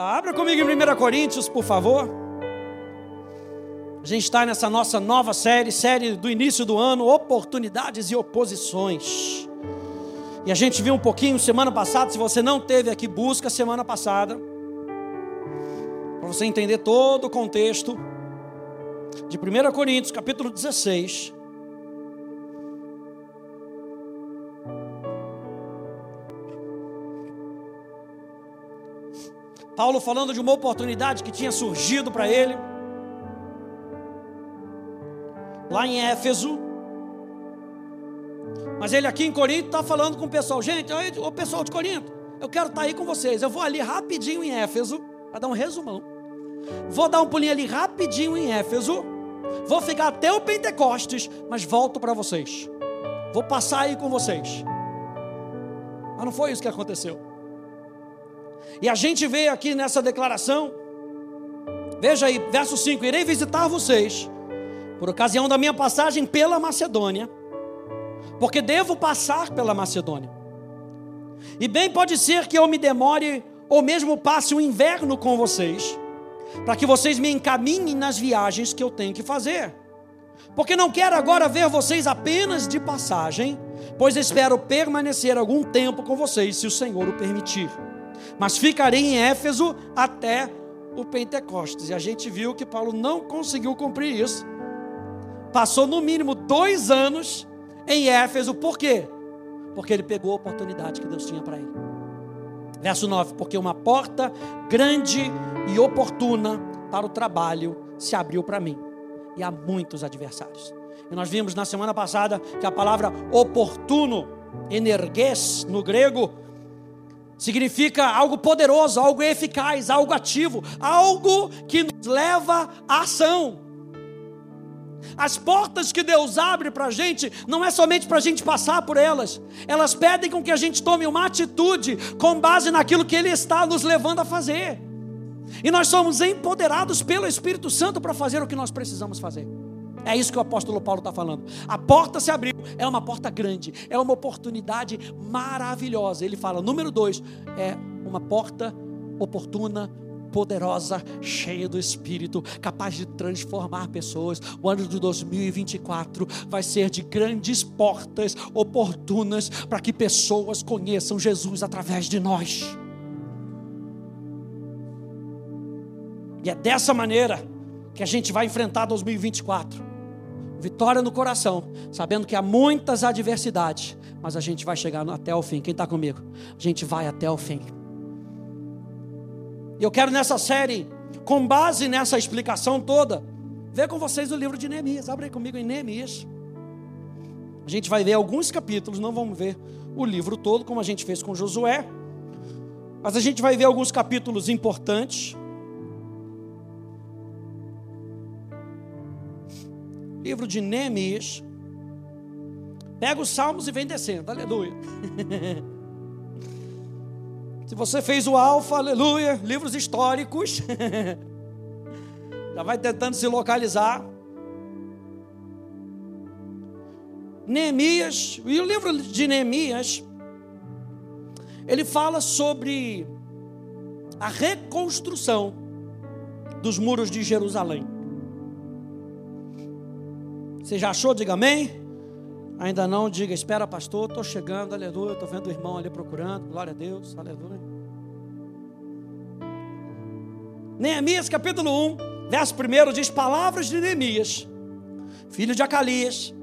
Abra comigo em 1 Coríntios, por favor. A gente está nessa nossa nova série, série do início do ano, Oportunidades e Oposições. E a gente viu um pouquinho semana passada, se você não teve aqui, busca semana passada. Para você entender todo o contexto de 1 Coríntios, capítulo 16. Paulo falando de uma oportunidade que tinha surgido para ele, lá em Éfeso. Mas ele aqui em Corinto está falando com o pessoal: gente, o pessoal de Corinto, eu quero estar tá aí com vocês. Eu vou ali rapidinho em Éfeso, para dar um resumão. Vou dar um pulinho ali rapidinho em Éfeso. Vou ficar até o Pentecostes, mas volto para vocês. Vou passar aí com vocês. Mas não foi isso que aconteceu. E a gente vê aqui nessa declaração, veja aí, verso 5: Irei visitar vocês, por ocasião da minha passagem pela Macedônia, porque devo passar pela Macedônia. E bem pode ser que eu me demore, ou mesmo passe o inverno com vocês, para que vocês me encaminhem nas viagens que eu tenho que fazer. Porque não quero agora ver vocês apenas de passagem, pois espero permanecer algum tempo com vocês, se o Senhor o permitir mas ficarei em Éfeso até o Pentecostes. E a gente viu que Paulo não conseguiu cumprir isso. Passou no mínimo dois anos em Éfeso, por quê? Porque ele pegou a oportunidade que Deus tinha para ele. Verso 9: Porque uma porta grande e oportuna para o trabalho se abriu para mim, e há muitos adversários. E nós vimos na semana passada que a palavra oportuno, energues no grego, Significa algo poderoso, algo eficaz, algo ativo, algo que nos leva à ação. As portas que Deus abre para a gente, não é somente para a gente passar por elas, elas pedem com que a gente tome uma atitude com base naquilo que Ele está nos levando a fazer. E nós somos empoderados pelo Espírito Santo para fazer o que nós precisamos fazer. É isso que o apóstolo Paulo está falando. A porta se abriu, é uma porta grande, é uma oportunidade maravilhosa. Ele fala, número dois, é uma porta oportuna, poderosa, cheia do Espírito, capaz de transformar pessoas. O ano de 2024 vai ser de grandes portas oportunas para que pessoas conheçam Jesus através de nós. E é dessa maneira que a gente vai enfrentar 2024 vitória no coração, sabendo que há muitas adversidades, mas a gente vai chegar até o fim. Quem está comigo? A gente vai até o fim. E eu quero nessa série, com base nessa explicação toda, ver com vocês o livro de Neemias. Abre aí comigo em Neemias. A gente vai ver alguns capítulos, não vamos ver o livro todo, como a gente fez com Josué, mas a gente vai ver alguns capítulos importantes. Livro de Neemias. Pega os salmos e vem descendo, aleluia. Se você fez o alfa, aleluia, livros históricos, já vai tentando se localizar. Neemias, e o livro de Neemias, ele fala sobre a reconstrução dos muros de Jerusalém. Você já achou? Diga amém. Ainda não, diga, espera, pastor, estou chegando, aleluia. Estou vendo o irmão ali procurando, glória a Deus, aleluia. Neemias capítulo 1, verso 1 diz: Palavras de Neemias, filho de Acalias,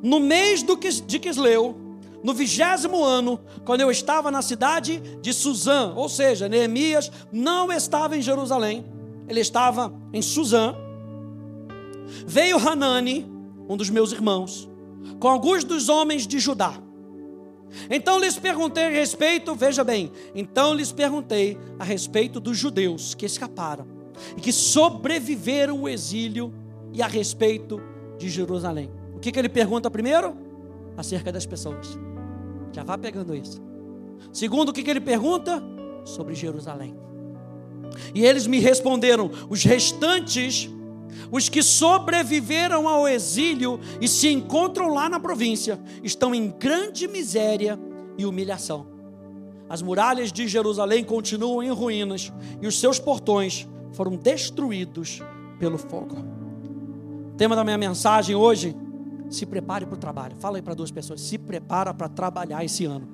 no mês do, de Quisleu, no vigésimo ano, quando eu estava na cidade de Suzã, ou seja, Neemias não estava em Jerusalém, ele estava em Suzã. Veio Hanani, um dos meus irmãos, com alguns dos homens de Judá. Então lhes perguntei a respeito, veja bem, então lhes perguntei a respeito dos judeus que escaparam e que sobreviveram o exílio e a respeito de Jerusalém. O que, que ele pergunta primeiro? Acerca das pessoas. Já vá pegando isso. Segundo, o que, que ele pergunta? Sobre Jerusalém. E eles me responderam: os restantes os que sobreviveram ao exílio e se encontram lá na província estão em grande miséria e humilhação. as muralhas de Jerusalém continuam em ruínas e os seus portões foram destruídos pelo fogo. O tema da minha mensagem hoje: se prepare para o trabalho. Fala aí para duas pessoas: se prepara para trabalhar esse ano.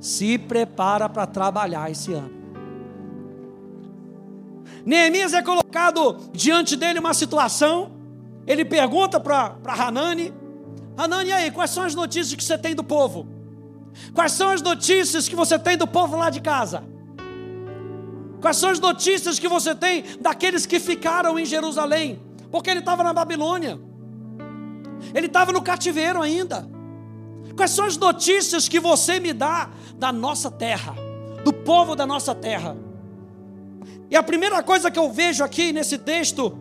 Se prepara para trabalhar esse ano. Neemias é colocado diante dele uma situação. Ele pergunta para Hanani: Hanani, aí, quais são as notícias que você tem do povo? Quais são as notícias que você tem do povo lá de casa? Quais são as notícias que você tem daqueles que ficaram em Jerusalém? Porque ele estava na Babilônia, ele estava no cativeiro ainda. Quais são as notícias que você me dá da nossa terra, do povo da nossa terra? E a primeira coisa que eu vejo aqui nesse texto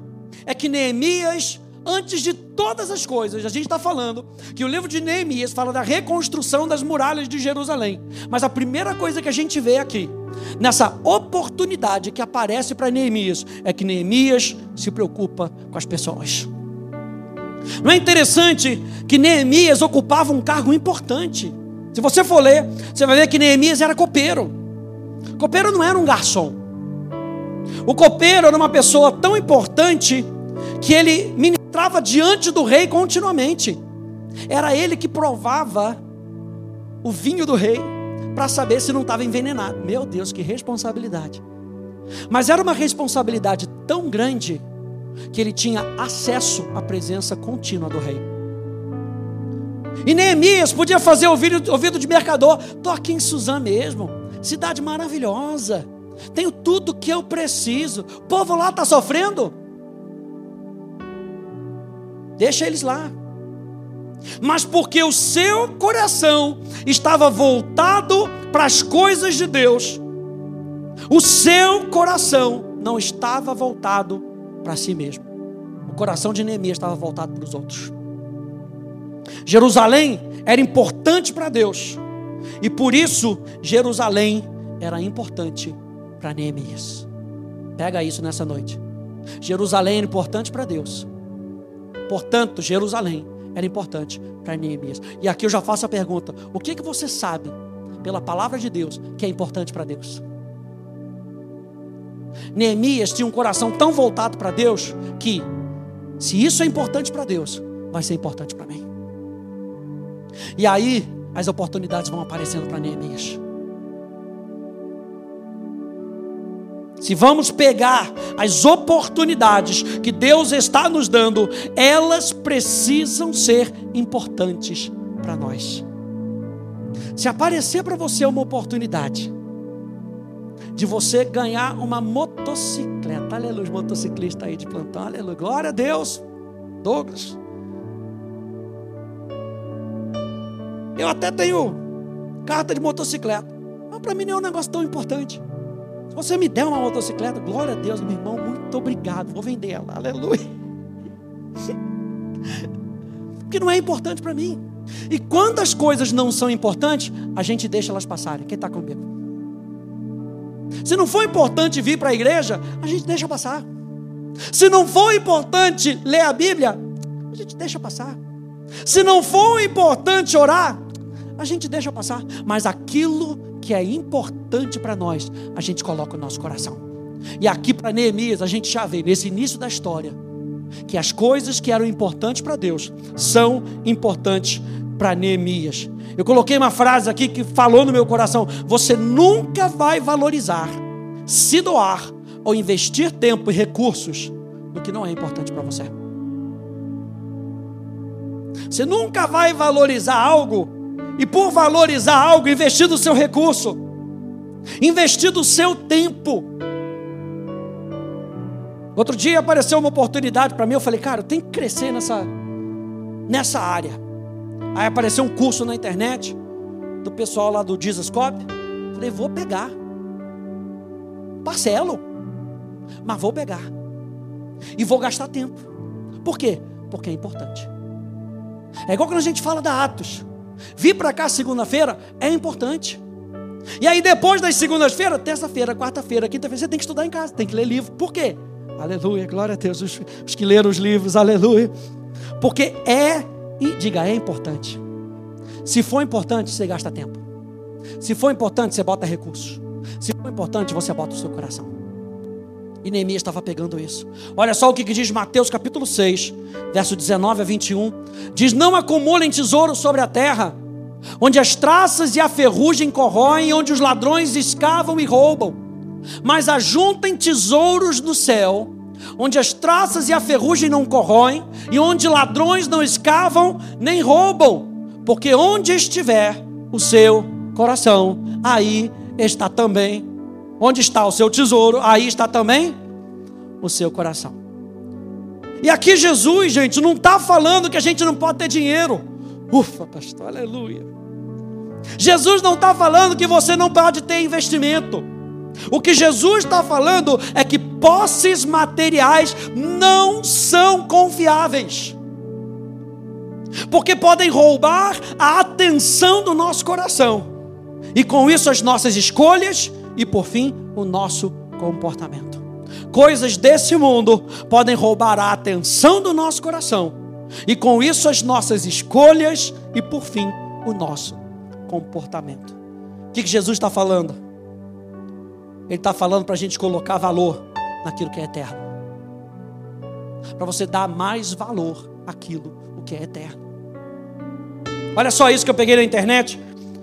é que Neemias antes de todas as coisas, a gente está falando que o livro de Neemias fala da reconstrução das muralhas de Jerusalém. Mas a primeira coisa que a gente vê aqui, nessa oportunidade que aparece para Neemias, é que Neemias se preocupa com as pessoas. Não é interessante que Neemias ocupava um cargo importante? Se você for ler, você vai ver que Neemias era copeiro. Copeiro não era um garçom. O copeiro era uma pessoa tão importante que ele ministrava diante do rei continuamente. Era ele que provava o vinho do rei para saber se não estava envenenado. Meu Deus, que responsabilidade. Mas era uma responsabilidade tão grande que ele tinha acesso à presença contínua do rei. E Neemias podia fazer ouvido, ouvido de mercador. Estou aqui em Suzã mesmo, cidade maravilhosa. Tenho tudo que eu preciso. O povo lá está sofrendo. Deixa eles lá. Mas porque o seu coração estava voltado para as coisas de Deus, o seu coração não estava voltado para si mesmo. O coração de Neemias estava voltado para os outros. Jerusalém era importante para Deus, e por isso Jerusalém era importante para Neemias. Pega isso nessa noite. Jerusalém era importante para Deus, Portanto, Jerusalém era importante para Neemias. E aqui eu já faço a pergunta: o que, que você sabe pela palavra de Deus que é importante para Deus? Neemias tinha um coração tão voltado para Deus que, se isso é importante para Deus, vai ser importante para mim. E aí as oportunidades vão aparecendo para Neemias. Se vamos pegar as oportunidades que Deus está nos dando, elas precisam ser importantes para nós. Se aparecer para você uma oportunidade de você ganhar uma motocicleta, aleluia, motociclista aí de plantão, aleluia, glória a Deus, Douglas. Eu até tenho carta de motocicleta, mas para mim não é um negócio tão importante. Se você me der uma motocicleta, glória a Deus, meu irmão, muito obrigado. Vou vender ela, aleluia. Porque não é importante para mim. E quando as coisas não são importantes, a gente deixa elas passarem. Quem está comigo? Se não for importante vir para a igreja, a gente deixa passar. Se não for importante ler a Bíblia, a gente deixa passar. Se não for importante orar, a gente deixa passar. Mas aquilo que é importante para nós, a gente coloca o nosso coração. E aqui para Neemias, a gente já vê nesse início da história que as coisas que eram importantes para Deus são importantes para Neemias. Eu coloquei uma frase aqui que falou no meu coração: você nunca vai valorizar, se doar ou investir tempo e recursos no que não é importante para você. Você nunca vai valorizar algo e por valorizar algo, investir do seu recurso, investir do seu tempo. Outro dia apareceu uma oportunidade para mim, eu falei, cara, eu tenho que crescer nessa, nessa área. Aí apareceu um curso na internet do pessoal lá do Jesuscope. Falei, vou pegar. Parcelo, mas vou pegar. E vou gastar tempo. Por quê? Porque é importante. É igual quando a gente fala da Atos. Vir para cá segunda-feira é importante. E aí depois das segundas-feiras, terça-feira, quarta-feira, quinta-feira, você tem que estudar em casa, tem que ler livro. Por quê? Aleluia, glória a Deus. Os, os que leram os livros, aleluia. Porque é, e diga, é importante. Se for importante, você gasta tempo. Se for importante, você bota recursos. Se for importante, você bota o seu coração. E Neemias estava pegando isso. Olha só o que diz Mateus capítulo 6, verso 19 a 21. Diz: Não acumulem tesouro sobre a terra, onde as traças e a ferrugem corroem, onde os ladrões escavam e roubam. Mas ajuntem tesouros no céu, onde as traças e a ferrugem não corroem, e onde ladrões não escavam nem roubam, porque onde estiver o seu coração, aí está também. Onde está o seu tesouro, aí está também o seu coração. E aqui Jesus, gente, não está falando que a gente não pode ter dinheiro. Ufa, pastor, aleluia. Jesus não está falando que você não pode ter investimento. O que Jesus está falando é que posses materiais não são confiáveis, porque podem roubar a atenção do nosso coração, e com isso as nossas escolhas e, por fim, o nosso comportamento. Coisas desse mundo podem roubar a atenção do nosso coração, e com isso as nossas escolhas e, por fim, o nosso comportamento. O que Jesus está falando? Ele está falando para a gente colocar valor naquilo que é eterno. Para você dar mais valor àquilo o que é eterno. Olha só isso que eu peguei na internet.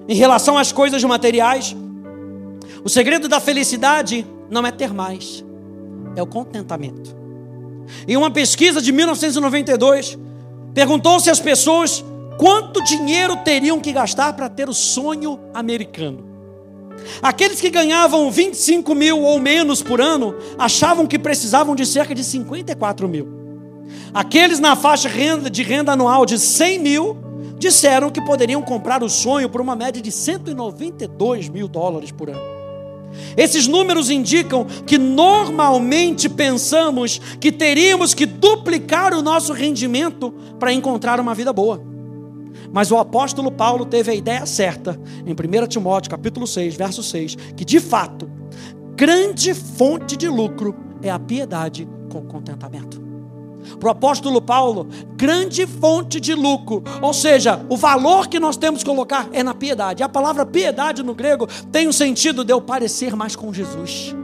Em relação às coisas materiais, o segredo da felicidade não é ter mais, é o contentamento. Em uma pesquisa de 1992, perguntou-se às pessoas quanto dinheiro teriam que gastar para ter o sonho americano. Aqueles que ganhavam 25 mil ou menos por ano achavam que precisavam de cerca de 54 mil. Aqueles na faixa de renda anual de 100 mil disseram que poderiam comprar o sonho por uma média de 192 mil dólares por ano. Esses números indicam que normalmente pensamos que teríamos que duplicar o nosso rendimento para encontrar uma vida boa. Mas o apóstolo Paulo teve a ideia certa em 1 Timóteo capítulo 6, verso 6, que de fato, grande fonte de lucro é a piedade com contentamento. Para o apóstolo Paulo, grande fonte de lucro, ou seja, o valor que nós temos que colocar é na piedade. A palavra piedade no grego tem o sentido de eu parecer mais com Jesus.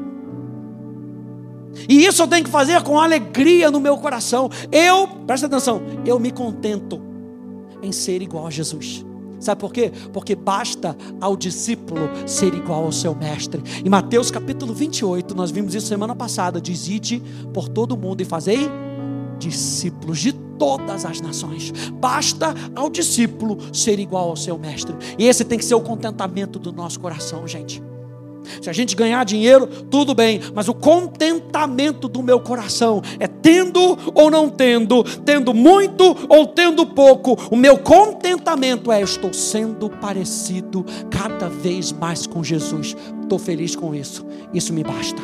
E isso eu tenho que fazer com alegria no meu coração. Eu, presta atenção, eu me contento em ser igual a Jesus. Sabe por quê? Porque basta ao discípulo ser igual ao seu mestre. Em Mateus capítulo 28, nós vimos isso semana passada: diz: Ide por todo mundo e fazei discípulos de todas as nações. Basta ao discípulo ser igual ao seu mestre. E esse tem que ser o contentamento do nosso coração, gente. Se a gente ganhar dinheiro, tudo bem, mas o contentamento do meu coração é tendo ou não tendo, tendo muito ou tendo pouco. O meu contentamento é estou sendo parecido cada vez mais com Jesus. Estou feliz com isso. Isso me basta.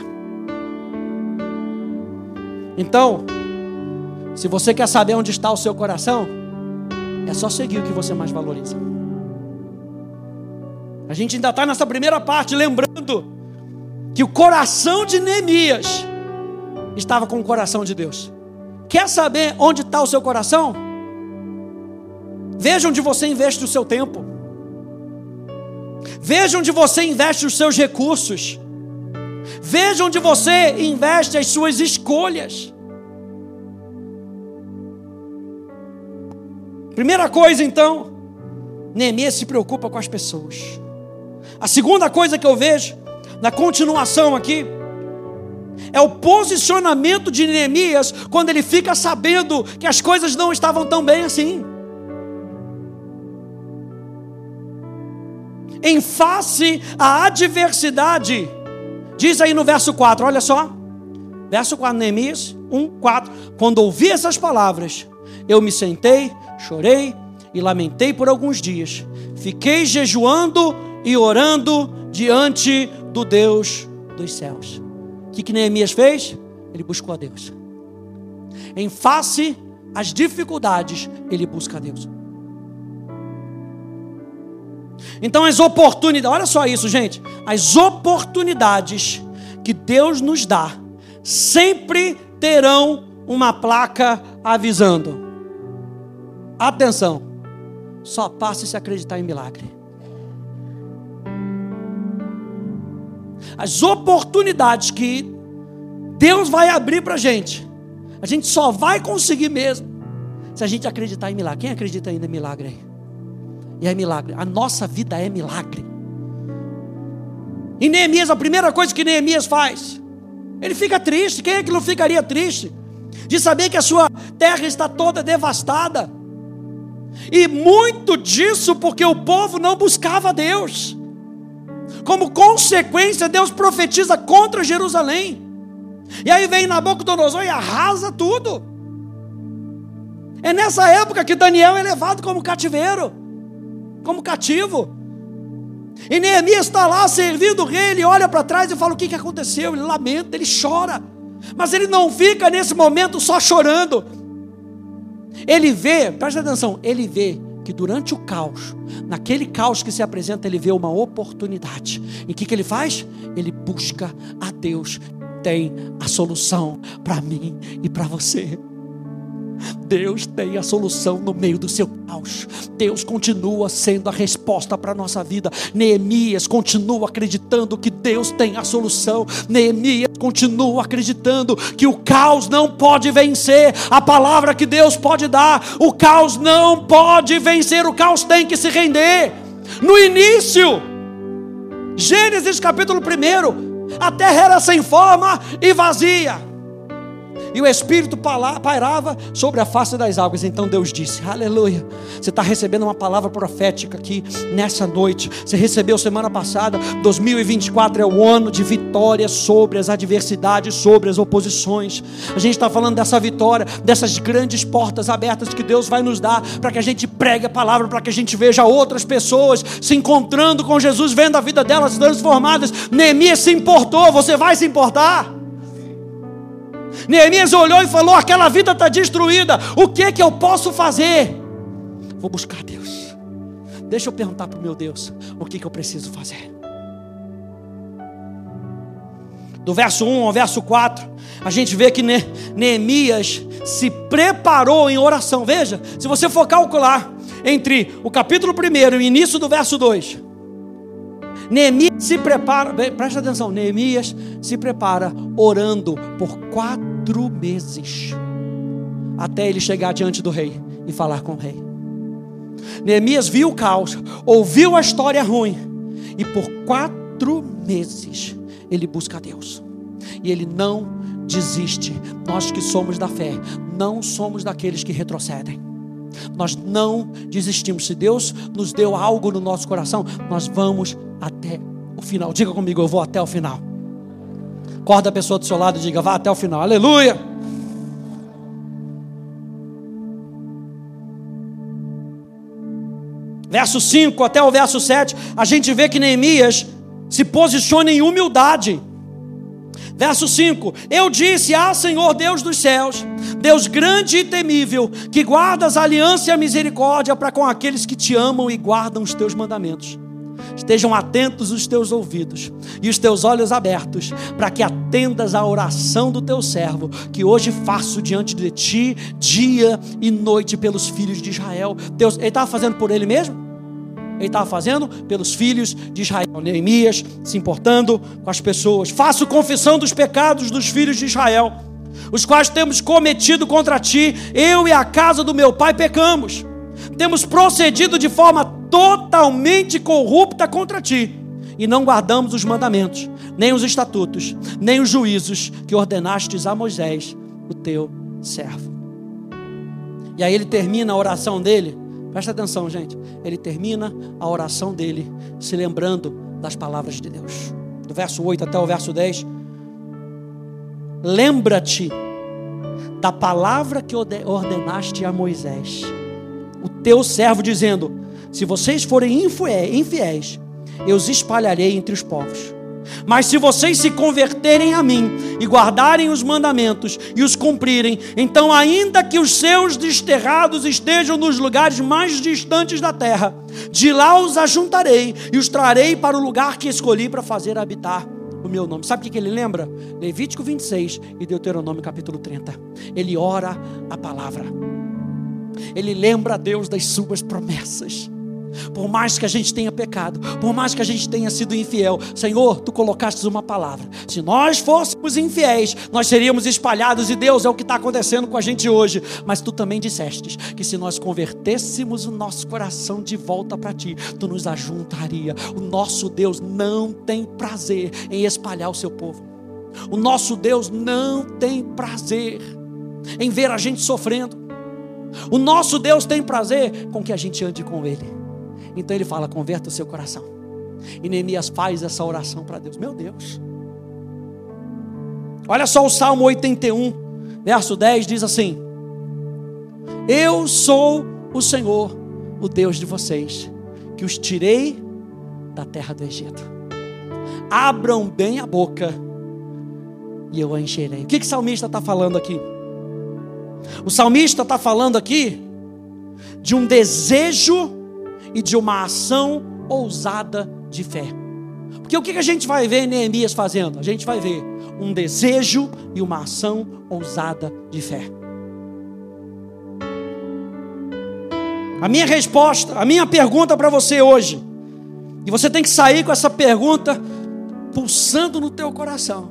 Então, se você quer saber onde está o seu coração, é só seguir o que você mais valoriza. A gente ainda está nessa primeira parte, lembrando que o coração de Neemias estava com o coração de Deus. Quer saber onde está o seu coração? Veja onde você investe o seu tempo. Veja onde você investe os seus recursos. Veja onde você investe as suas escolhas. Primeira coisa, então, Neemias se preocupa com as pessoas. A segunda coisa que eu vejo, na continuação aqui, é o posicionamento de Neemias quando ele fica sabendo que as coisas não estavam tão bem assim. Em face à adversidade, diz aí no verso 4, olha só, verso 4, Neemias 1, 4. Quando ouvi essas palavras, eu me sentei, chorei e lamentei por alguns dias. Fiquei jejuando e orando diante do Deus dos céus. O que, que Neemias fez? Ele buscou a Deus. Em face às dificuldades, ele busca a Deus. Então, as oportunidades, olha só isso, gente. As oportunidades que Deus nos dá sempre terão uma placa avisando: atenção, só passe se acreditar em milagre. as oportunidades que Deus vai abrir para a gente, a gente só vai conseguir mesmo se a gente acreditar em milagre. Quem acredita ainda em milagre aí? E é milagre. A nossa vida é milagre. Em Neemias, a primeira coisa que Neemias faz, ele fica triste. Quem é que não ficaria triste? De saber que a sua terra está toda devastada. E muito disso porque o povo não buscava Deus. Como consequência, Deus profetiza contra Jerusalém. E aí vem Nabucodonosor e arrasa tudo. É nessa época que Daniel é levado como cativeiro, como cativo. E Neemias está lá servindo o rei, ele olha para trás e fala: O que, que aconteceu? Ele lamenta, ele chora. Mas ele não fica nesse momento só chorando. Ele vê, presta atenção, ele vê que durante o caos, naquele caos que se apresenta, ele vê uma oportunidade. E o que, que ele faz? Ele busca a Deus. Tem a solução para mim e para você. Deus tem a solução no meio do seu caos. Deus continua sendo a resposta para a nossa vida. Neemias continua acreditando que Deus tem a solução. Neemias continua acreditando que o caos não pode vencer a palavra que Deus pode dar. O caos não pode vencer, o caos tem que se render. No início, Gênesis capítulo 1, a terra era sem forma e vazia e o Espírito pairava sobre a face das águas. Então Deus disse: Aleluia. Você está recebendo uma palavra profética aqui nessa noite. Você recebeu semana passada. 2024 é o ano de vitória sobre as adversidades, sobre as oposições. A gente está falando dessa vitória, dessas grandes portas abertas que Deus vai nos dar para que a gente pregue a palavra, para que a gente veja outras pessoas se encontrando com Jesus, vendo a vida delas transformadas. Neemias se importou. Você vai se importar? Neemias olhou e falou: aquela vida está destruída, o que que eu posso fazer? Vou buscar Deus. Deixa eu perguntar para o meu Deus: o que, que eu preciso fazer? Do verso 1 ao verso 4, a gente vê que Neemias se preparou em oração. Veja, se você for calcular entre o capítulo 1 e o início do verso 2, Neemias se prepara, presta atenção, Neemias se prepara orando por quatro meses, até ele chegar diante do rei e falar com o rei. Neemias viu o caos, ouviu a história ruim, e por quatro meses ele busca a Deus, e ele não desiste. Nós que somos da fé, não somos daqueles que retrocedem. Nós não desistimos. Se Deus nos deu algo no nosso coração, nós vamos até o final. Diga comigo, eu vou até o final. Acorda a pessoa do seu lado e diga, vá até o final. Aleluia. Verso 5 até o verso 7, a gente vê que Neemias se posiciona em humildade. Verso 5: Eu disse: Ah, Senhor Deus dos céus, Deus grande e temível, que guardas a aliança e a misericórdia para com aqueles que te amam e guardam os teus mandamentos. Estejam atentos os teus ouvidos e os teus olhos abertos, para que atendas à oração do teu servo, que hoje faço diante de ti, dia e noite, pelos filhos de Israel. Deus, ele estava fazendo por ele mesmo? Ele estava fazendo pelos filhos de Israel. Neemias se importando com as pessoas. Faço confissão dos pecados dos filhos de Israel, os quais temos cometido contra ti. Eu e a casa do meu pai pecamos. Temos procedido de forma totalmente corrupta contra ti. E não guardamos os mandamentos, nem os estatutos, nem os juízos que ordenastes a Moisés, o teu servo. E aí ele termina a oração dele Presta atenção, gente. Ele termina a oração dele se lembrando das palavras de Deus. Do verso 8 até o verso 10. Lembra-te da palavra que ordenaste a Moisés, o teu servo, dizendo: Se vocês forem infiéis, eu os espalharei entre os povos mas se vocês se converterem a mim e guardarem os mandamentos e os cumprirem, então, ainda que os seus desterrados estejam nos lugares mais distantes da terra, de lá os ajuntarei e os trarei para o lugar que escolhi para fazer habitar o meu nome. Sabe o que ele lembra? Levítico 26 e Deuteronômio capítulo 30. Ele ora a palavra. Ele lembra a Deus das suas promessas. Por mais que a gente tenha pecado, por mais que a gente tenha sido infiel, Senhor, tu colocaste uma palavra. Se nós fôssemos infiéis, nós seríamos espalhados, e Deus é o que está acontecendo com a gente hoje. Mas tu também disseste que se nós convertêssemos o nosso coração de volta para ti, tu nos ajuntaria. O nosso Deus não tem prazer em espalhar o seu povo. O nosso Deus não tem prazer em ver a gente sofrendo. O nosso Deus tem prazer com que a gente ande com Ele. Então ele fala: converta o seu coração. E Neemias faz essa oração para Deus. Meu Deus. Olha só o Salmo 81, verso 10 diz assim: Eu sou o Senhor, o Deus de vocês, que os tirei da terra do Egito. Abram bem a boca e eu a encherei. O que, que o salmista está falando aqui? O salmista está falando aqui de um desejo e de uma ação ousada de fé. Porque o que a gente vai ver Neemias fazendo? A gente vai ver um desejo e uma ação ousada de fé. A minha resposta, a minha pergunta para você hoje, e você tem que sair com essa pergunta pulsando no teu coração.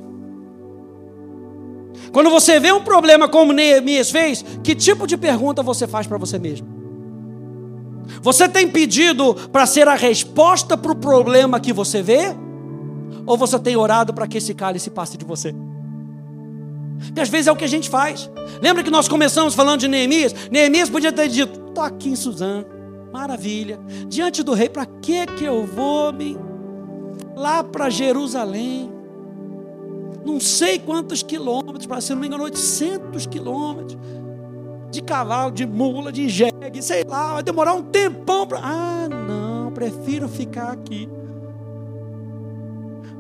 Quando você vê um problema como Neemias fez, que tipo de pergunta você faz para você mesmo? Você tem pedido para ser a resposta para o problema que você vê? Ou você tem orado para que esse cálice passe de você? Porque às vezes é o que a gente faz. Lembra que nós começamos falando de Neemias? Neemias podia ter dito: estou aqui em Suzano, maravilha. Diante do rei, para que que eu vou me lá para Jerusalém? não sei quantos quilômetros, para se não me engano, 800 quilômetros de cavalo, de mula, de jegue, sei lá, vai demorar um tempão para. Ah, não, prefiro ficar aqui.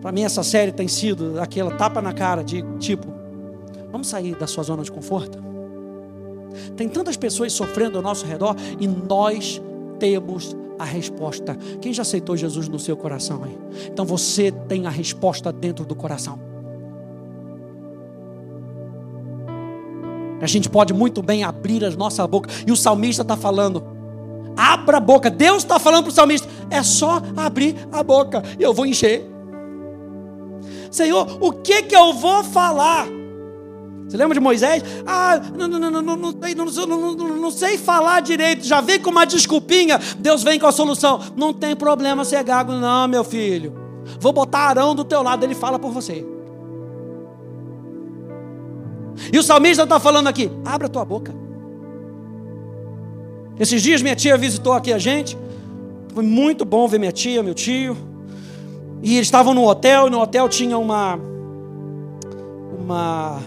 Para mim, essa série tem sido aquela tapa na cara de tipo: vamos sair da sua zona de conforto? Tem tantas pessoas sofrendo ao nosso redor e nós temos a resposta. Quem já aceitou Jesus no seu coração aí? Então você tem a resposta dentro do coração. A gente pode muito bem abrir as nossas bocas. E o salmista está falando: abra a boca. Deus está falando para o salmista: é só abrir a boca e eu vou encher. Senhor, o que que eu vou falar? Você lembra de Moisés? Ah, não, não, não, não, não, sei, não, não, não sei falar direito. Já vem com uma desculpinha. Deus vem com a solução. Não tem problema ser gago, não, meu filho. Vou botar Arão do teu lado. Ele fala por você. E o salmista está falando aqui: abra tua boca. Esses dias minha tia visitou aqui a gente. Foi muito bom ver minha tia, meu tio. E eles estavam no hotel, e no hotel tinha uma. Uma.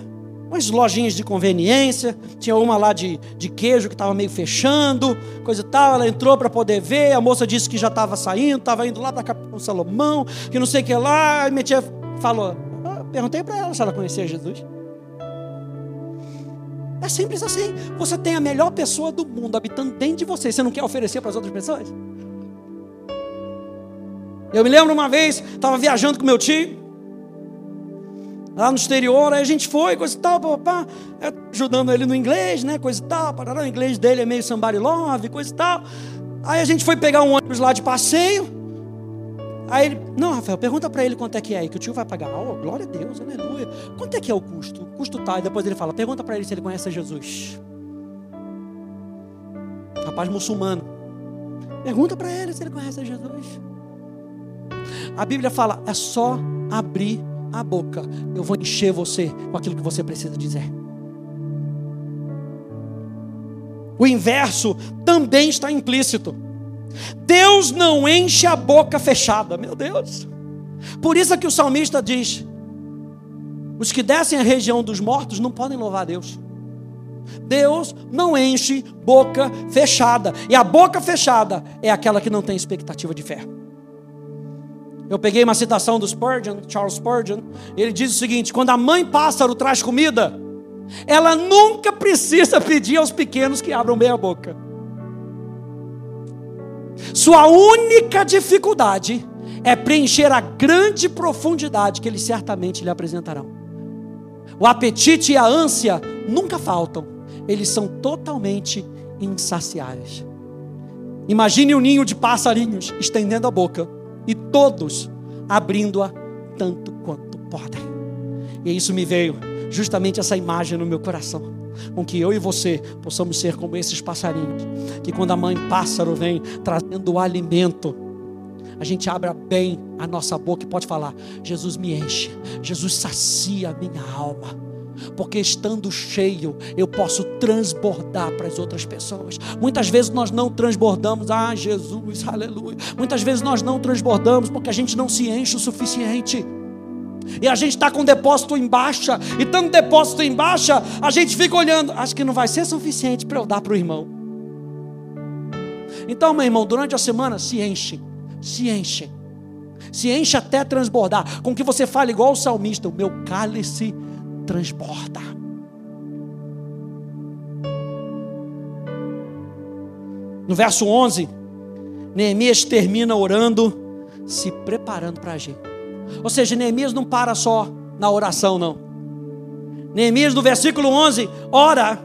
Umas lojinhas de conveniência. Tinha uma lá de, de queijo que estava meio fechando, coisa e tal. Ela entrou para poder ver. A moça disse que já estava saindo, estava indo lá para Capitão Salomão, que não sei o que lá. E minha tia falou. perguntei para ela se ela conhecia Jesus. É simples assim. Você tem a melhor pessoa do mundo habitando dentro de você. Você não quer oferecer para as outras pessoas? Eu me lembro uma vez, estava viajando com meu tio, lá no exterior, aí a gente foi, coisa e tal, papá, ajudando ele no inglês, né, coisa e tal, parará, o inglês dele é meio somebody love, coisa e tal. Aí a gente foi pegar um ônibus lá de passeio, Aí ele, não, Rafael, pergunta para ele quanto é que é, que o tio vai pagar. Oh, glória a Deus, aleluia. Quanto é que é o custo? O custo tá. E depois ele fala, pergunta para ele se ele conhece Jesus. Rapaz muçulmano. Pergunta para ele se ele conhece Jesus. A Bíblia fala, é só abrir a boca. Eu vou encher você com aquilo que você precisa dizer. O inverso também está implícito. Deus não enche a boca fechada, meu Deus. Por isso é que o salmista diz: os que descem a região dos mortos não podem louvar a Deus. Deus não enche boca fechada. E a boca fechada é aquela que não tem expectativa de fé. Eu peguei uma citação do Spurgeon, Charles Spurgeon. Ele diz o seguinte: quando a mãe pássaro traz comida, ela nunca precisa pedir aos pequenos que abram bem a boca. Sua única dificuldade é preencher a grande profundidade que eles certamente lhe apresentarão. O apetite e a ânsia nunca faltam, eles são totalmente insaciáveis. Imagine um ninho de passarinhos estendendo a boca e todos abrindo-a tanto quanto podem. E isso me veio justamente essa imagem no meu coração. Com que eu e você possamos ser como esses passarinhos, que quando a mãe pássaro vem trazendo o alimento, a gente abra bem a nossa boca e pode falar: Jesus me enche, Jesus sacia a minha alma. Porque estando cheio, eu posso transbordar para as outras pessoas. Muitas vezes nós não transbordamos, ah, Jesus, aleluia. Muitas vezes nós não transbordamos porque a gente não se enche o suficiente. E a gente está com depósito em baixa, e tanto depósito em baixa, a gente fica olhando, acho que não vai ser suficiente para eu dar para o irmão. Então, meu irmão, durante a semana se enche se enche. Se enche até transbordar. Com que você fale igual o salmista: o meu cálice transborda. No verso 11, Neemias termina orando, se preparando para agir. Ou seja, Neemias não para só na oração, não. Neemias, no versículo 11, ora,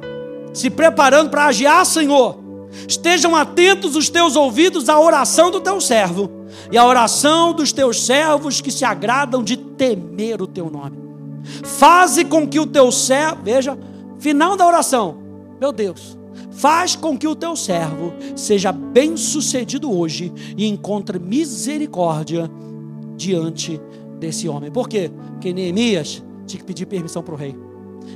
se preparando para agir. Ah, Senhor, Estejam atentos os teus ouvidos à oração do teu servo e à oração dos teus servos que se agradam de temer o teu nome. Faze com que o teu servo, veja, final da oração, meu Deus, faz com que o teu servo seja bem-sucedido hoje e encontre misericórdia diante desse homem. Por quê? Porque Neemias tinha que pedir permissão para o rei.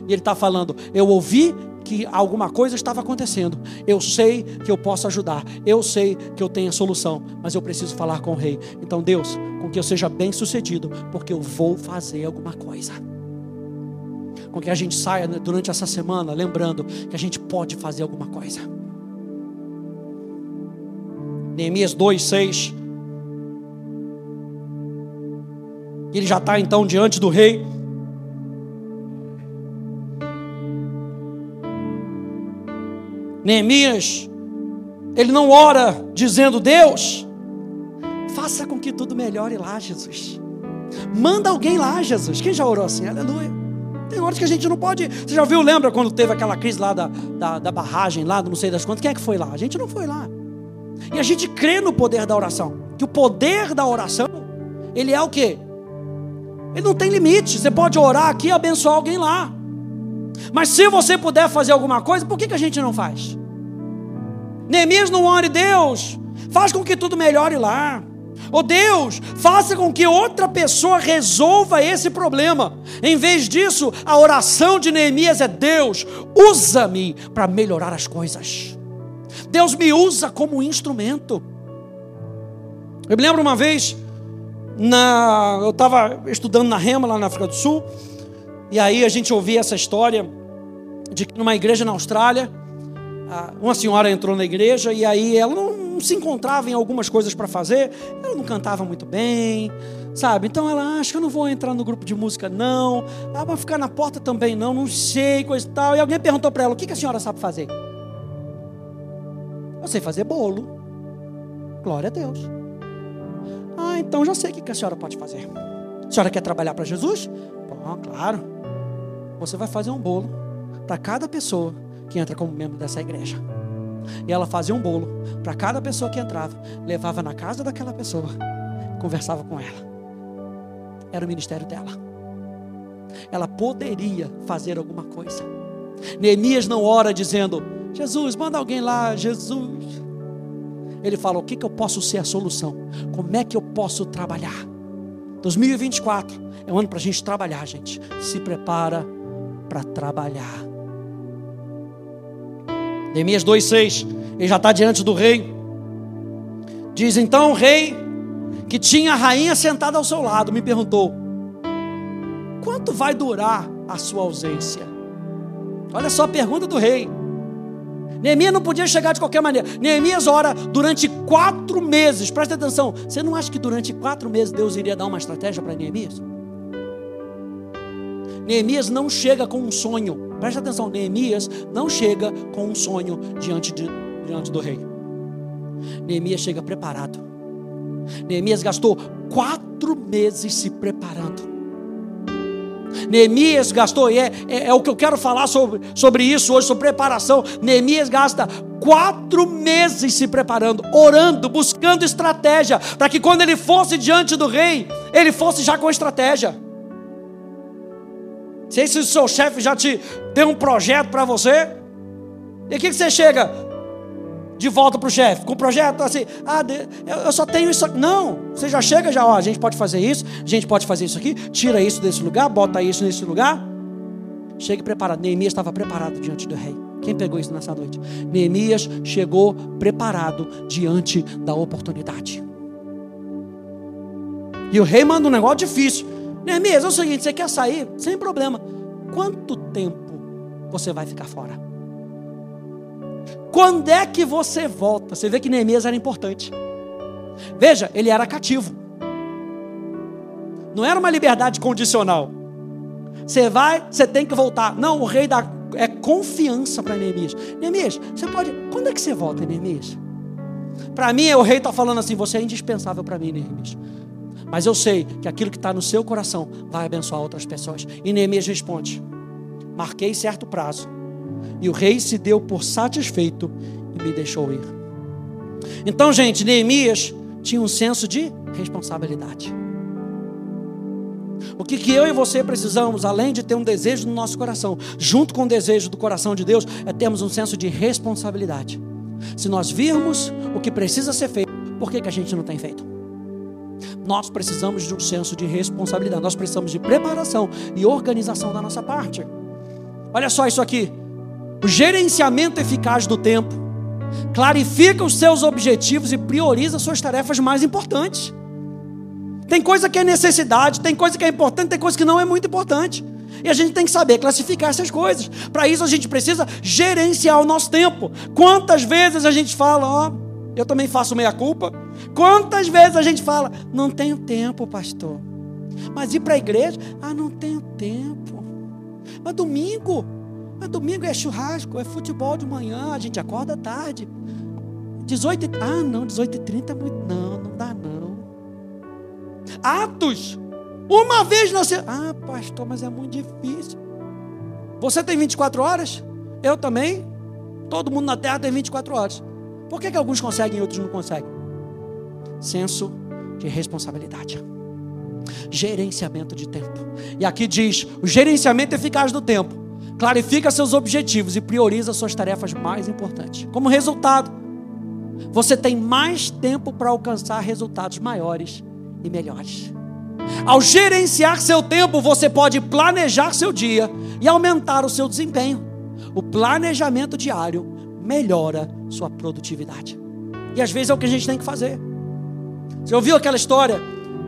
E ele está falando: Eu ouvi que alguma coisa estava acontecendo. Eu sei que eu posso ajudar. Eu sei que eu tenho a solução. Mas eu preciso falar com o rei. Então, Deus, com que eu seja bem sucedido, porque eu vou fazer alguma coisa. Com que a gente saia durante essa semana lembrando que a gente pode fazer alguma coisa. Neemias 2, 6. Ele já está então diante do rei. Neemias, ele não ora dizendo: Deus, faça com que tudo melhore lá, Jesus. Manda alguém lá, Jesus. Quem já orou assim? Aleluia. Tem horas que a gente não pode. Você já viu, lembra quando teve aquela crise lá da, da, da barragem, lá do não sei das quantas? Quem é que foi lá? A gente não foi lá. E a gente crê no poder da oração. Que o poder da oração, ele é o quê? Ele não tem limite. Você pode orar aqui e abençoar alguém lá. Mas se você puder fazer alguma coisa, por que, que a gente não faz? Neemias não ore, Deus, faz com que tudo melhore lá. Oh Deus, faça com que outra pessoa resolva esse problema. Em vez disso, a oração de Neemias é: Deus, usa-me para melhorar as coisas. Deus me usa como instrumento. Eu me lembro uma vez, na, eu estava estudando na Rema, lá na África do Sul, e aí a gente ouvia essa história de que numa igreja na Austrália, uma senhora entrou na igreja e aí ela não se encontrava em algumas coisas para fazer, ela não cantava muito bem, sabe? Então ela acha que eu não vou entrar no grupo de música, não, ah, vai ficar na porta também, não, não sei, coisa e tal. E alguém perguntou para ela: o que a senhora sabe fazer? Eu sei fazer bolo. Glória a Deus. Ah, então já sei o que a senhora pode fazer. A senhora quer trabalhar para Jesus? Bom, claro você vai fazer um bolo para cada pessoa que entra como membro dessa igreja. E ela fazia um bolo para cada pessoa que entrava, levava na casa daquela pessoa, conversava com ela. Era o ministério dela. Ela poderia fazer alguma coisa. Neemias não ora dizendo: Jesus, manda alguém lá, Jesus. Ele fala: o que, que eu posso ser a solução? Como é que eu posso trabalhar? 2024 é um ano para a gente trabalhar, gente. Se prepara para trabalhar. Neemias 2,6, ele já está diante do rei. Diz então o rei, que tinha a rainha sentada ao seu lado, me perguntou: quanto vai durar a sua ausência? Olha só a pergunta do rei. Neemias não podia chegar de qualquer maneira. Neemias ora durante quatro meses. Presta atenção. Você não acha que durante quatro meses Deus iria dar uma estratégia para Neemias? Neemias não chega com um sonho. Presta atenção, Neemias não chega com um sonho diante, de, diante do rei. Neemias chega preparado. Neemias gastou quatro meses se preparando. Neemias gastou, e é, é, é, o que eu quero falar sobre, sobre isso hoje, sobre preparação. Neemias gasta quatro meses se preparando, orando, buscando estratégia, para que quando ele fosse diante do rei, ele fosse já com estratégia. Sei se o seu chefe já te deu um projeto para você. E o que, que você chega de volta para o chefe? Com o projeto assim, ah, eu só tenho isso aqui. Não, você já chega, já, ó, a gente pode fazer isso, a gente pode fazer isso aqui, tira isso desse lugar, bota isso nesse lugar. Chegue preparado. Neemias estava preparado diante do rei. Quem pegou isso nessa noite? Neemias chegou preparado diante da oportunidade. E o rei manda um negócio difícil. Neemias, é o seguinte: você quer sair? Sem problema. Quanto tempo você vai ficar fora? Quando é que você volta? Você vê que Neemias era importante. Veja, ele era cativo. Não era uma liberdade condicional. Você vai, você tem que voltar. Não, o rei dá é confiança para Neemias. Neemias, você pode. Quando é que você volta, Neemias? Para mim, o rei está falando assim: você é indispensável para mim, Neemias. Mas eu sei que aquilo que está no seu coração vai abençoar outras pessoas. E Neemias responde: Marquei certo prazo. E o rei se deu por satisfeito e me deixou ir. Então, gente, Neemias tinha um senso de responsabilidade. O que, que eu e você precisamos, além de ter um desejo no nosso coração, junto com o desejo do coração de Deus, é termos um senso de responsabilidade. Se nós virmos o que precisa ser feito, por que, que a gente não tem feito? Nós precisamos de um senso de responsabilidade, nós precisamos de preparação e organização da nossa parte. Olha só isso aqui: o gerenciamento eficaz do tempo clarifica os seus objetivos e prioriza suas tarefas mais importantes. Tem coisa que é necessidade, tem coisa que é importante, tem coisa que não é muito importante. E a gente tem que saber classificar essas coisas. Para isso a gente precisa gerenciar o nosso tempo. Quantas vezes a gente fala, ó, eu também faço meia culpa. Quantas vezes a gente fala, não tenho tempo, pastor. Mas ir para a igreja, ah, não tenho tempo. Mas domingo, mas domingo é churrasco, é futebol de manhã, a gente acorda tarde. 18, ah, não, 18 e 30 é muito, não, não dá não. Atos, uma vez na semana, ah, pastor, mas é muito difícil. Você tem 24 horas? Eu também. Todo mundo na terra tem 24 horas. Por que, que alguns conseguem e outros não conseguem? Senso de responsabilidade. Gerenciamento de tempo. E aqui diz: o gerenciamento eficaz do tempo clarifica seus objetivos e prioriza suas tarefas mais importantes. Como resultado, você tem mais tempo para alcançar resultados maiores e melhores. Ao gerenciar seu tempo, você pode planejar seu dia e aumentar o seu desempenho. O planejamento diário melhora sua produtividade. E às vezes é o que a gente tem que fazer. Você ouviu aquela história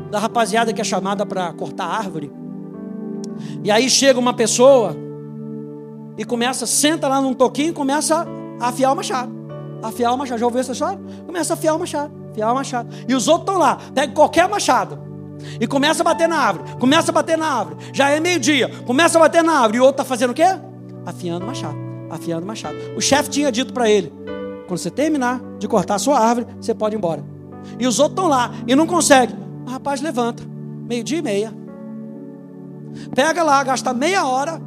da rapaziada que é chamada para cortar árvore? E aí chega uma pessoa e começa, senta lá num toquinho e começa a afiar o machado. Afiar o machado. Já ouviu essa história? Começa a afiar o machado. Afiar o machado. E os outros estão lá. Pega qualquer machado. E começa a bater na árvore. Começa a bater na árvore. Já é meio-dia. Começa a bater na árvore. E o outro está fazendo o quê? Afiando o machado afiando o machado. O chefe tinha dito para ele: quando você terminar de cortar a sua árvore, você pode ir embora. E os outros estão lá e não conseguem. O rapaz levanta, meio-dia e meia. Pega lá, gasta meia hora,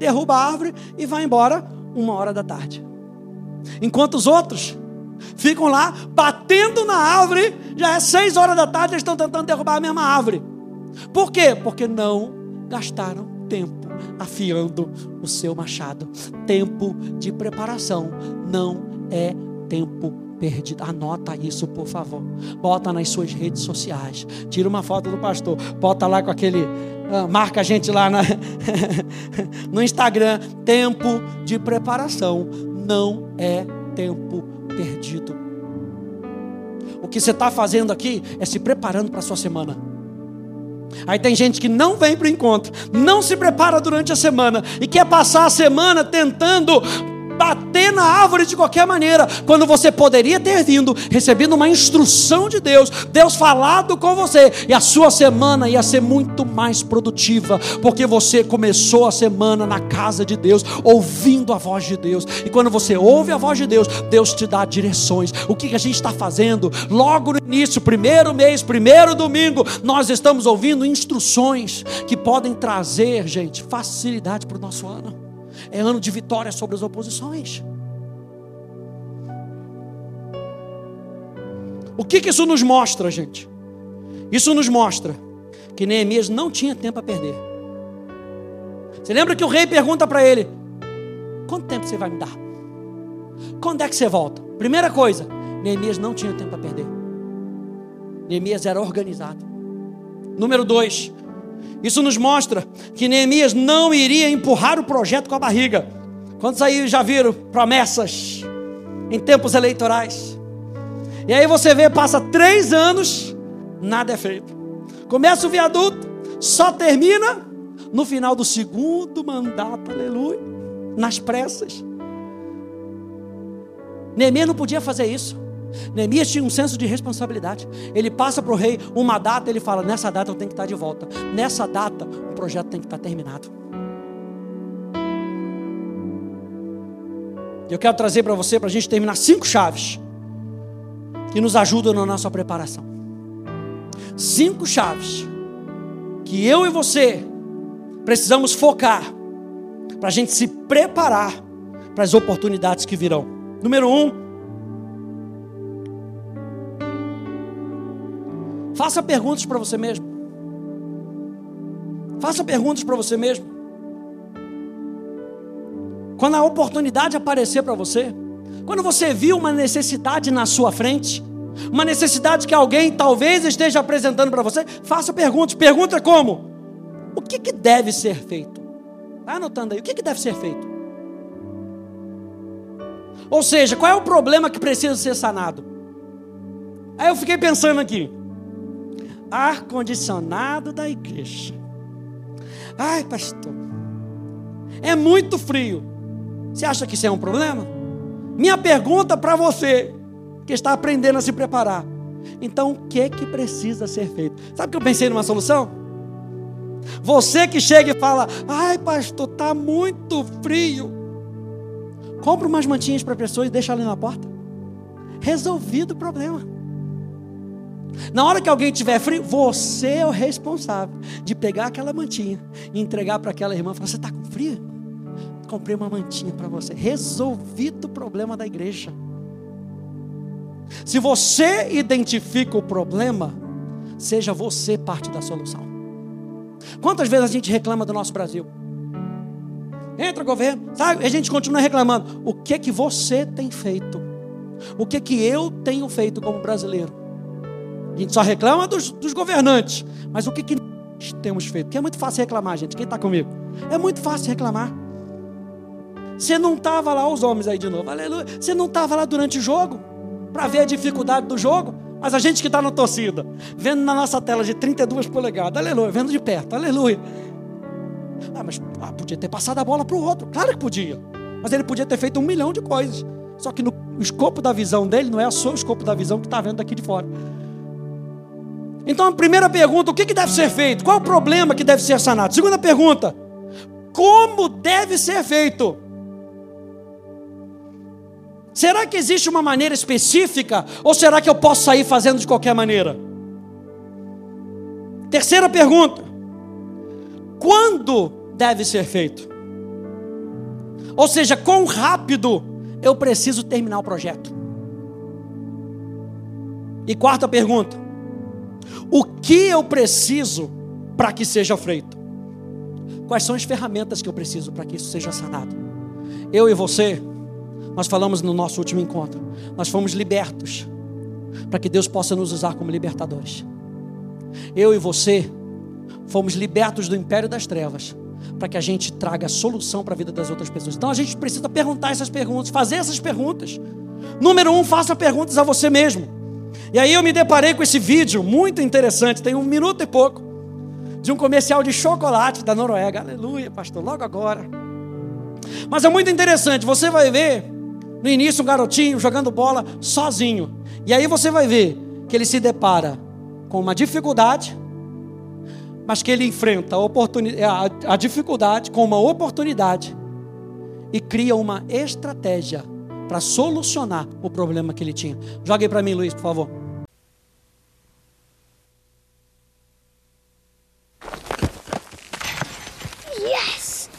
derruba a árvore e vai embora uma hora da tarde. Enquanto os outros ficam lá batendo na árvore, já é seis horas da tarde, eles estão tentando derrubar a mesma árvore. Por quê? Porque não gastaram tempo afiando o seu machado. Tempo de preparação não é tempo perdido. Anota isso, por favor. Bota nas suas redes sociais. Tira uma foto do pastor. Bota lá com aquele. Ah, marca a gente lá na, no Instagram. Tempo de preparação não é tempo perdido. O que você está fazendo aqui é se preparando para a sua semana. Aí tem gente que não vem para o encontro, não se prepara durante a semana e quer passar a semana tentando bater na árvore de qualquer maneira, quando você poderia ter vindo, recebido uma instrução de Deus, Deus falado com você, e a sua semana ia ser muito mais produtiva, porque você começou a semana na casa de Deus, ouvindo a voz de Deus, e quando você ouve a voz de Deus, Deus te dá direções. O que a gente está fazendo? Logo no início, primeiro mês, primeiro domingo, nós estamos ouvindo instruções que podem trazer, gente, facilidade para o nosso ano. É ano de vitória sobre as oposições. O que, que isso nos mostra, gente? Isso nos mostra que Neemias não tinha tempo a perder. Você lembra que o rei pergunta para ele: Quanto tempo você vai me dar? Quando é que você volta? Primeira coisa, Neemias não tinha tempo a perder. Neemias era organizado. Número dois, isso nos mostra que Neemias não iria empurrar o projeto com a barriga. Quantos aí já viram promessas em tempos eleitorais? E aí você vê, passa três anos, nada é feito. Começa o viaduto, só termina no final do segundo mandato, aleluia, nas pressas. Neemias não podia fazer isso. Neemias tinha um senso de responsabilidade. Ele passa para o rei uma data, ele fala: nessa data eu tenho que estar de volta. Nessa data o projeto tem que estar terminado. Eu quero trazer para você, para a gente terminar, cinco chaves que nos ajudam na nossa preparação. Cinco chaves que eu e você precisamos focar para a gente se preparar para as oportunidades que virão. Número um, Faça perguntas para você mesmo. Faça perguntas para você mesmo. Quando a oportunidade aparecer para você, quando você viu uma necessidade na sua frente, uma necessidade que alguém talvez esteja apresentando para você, faça perguntas. Pergunta como: o que, que deve ser feito? Está anotando aí, o que, que deve ser feito? Ou seja, qual é o problema que precisa ser sanado? Aí eu fiquei pensando aqui ar-condicionado da igreja. Ai, pastor, é muito frio. Você acha que isso é um problema? Minha pergunta para você, que está aprendendo a se preparar. Então, o que que precisa ser feito? Sabe que eu pensei numa solução? Você que chega e fala: "Ai, pastor, tá muito frio". Compra umas mantinhas para pessoas e deixa ali na porta. Resolvido o problema. Na hora que alguém tiver frio, você é o responsável de pegar aquela mantinha e entregar para aquela irmã. Falar: Você está com frio? Comprei uma mantinha para você. Resolvido o problema da igreja. Se você identifica o problema, seja você parte da solução. Quantas vezes a gente reclama do nosso Brasil? Entra governo, sabe? A gente continua reclamando. O que que você tem feito? O que que eu tenho feito como brasileiro? A gente só reclama dos, dos governantes. Mas o que, que nós temos feito? Porque é muito fácil reclamar, gente. Quem está comigo? É muito fácil reclamar. Você não estava lá, os homens aí de novo, aleluia. Você não estava lá durante o jogo para ver a dificuldade do jogo. Mas a gente que está na torcida, vendo na nossa tela de 32 polegadas, aleluia, vendo de perto, aleluia. Ah, mas ah, podia ter passado a bola para o outro, claro que podia. Mas ele podia ter feito um milhão de coisas. Só que no escopo da visão dele não é só o escopo da visão que está vendo daqui de fora. Então, a primeira pergunta: o que, que deve ser feito? Qual o problema que deve ser sanado? Segunda pergunta: como deve ser feito? Será que existe uma maneira específica? Ou será que eu posso sair fazendo de qualquer maneira? Terceira pergunta: quando deve ser feito? Ou seja, quão rápido eu preciso terminar o projeto? E quarta pergunta: o que eu preciso para que seja feito? Quais são as ferramentas que eu preciso para que isso seja sanado? Eu e você, nós falamos no nosso último encontro, nós fomos libertos para que Deus possa nos usar como libertadores. Eu e você fomos libertos do império das trevas para que a gente traga solução para a vida das outras pessoas. Então a gente precisa perguntar essas perguntas, fazer essas perguntas. Número um, faça perguntas a você mesmo. E aí eu me deparei com esse vídeo muito interessante, tem um minuto e pouco, de um comercial de chocolate da Noruega. Aleluia, pastor, logo agora. Mas é muito interessante, você vai ver no início um garotinho jogando bola sozinho. E aí você vai ver que ele se depara com uma dificuldade, mas que ele enfrenta a, a, dificuldade com uma oportunidade e cria uma estratégia para solucionar o problema que ele tinha. Jogue para mim, Luiz, por favor. Yes!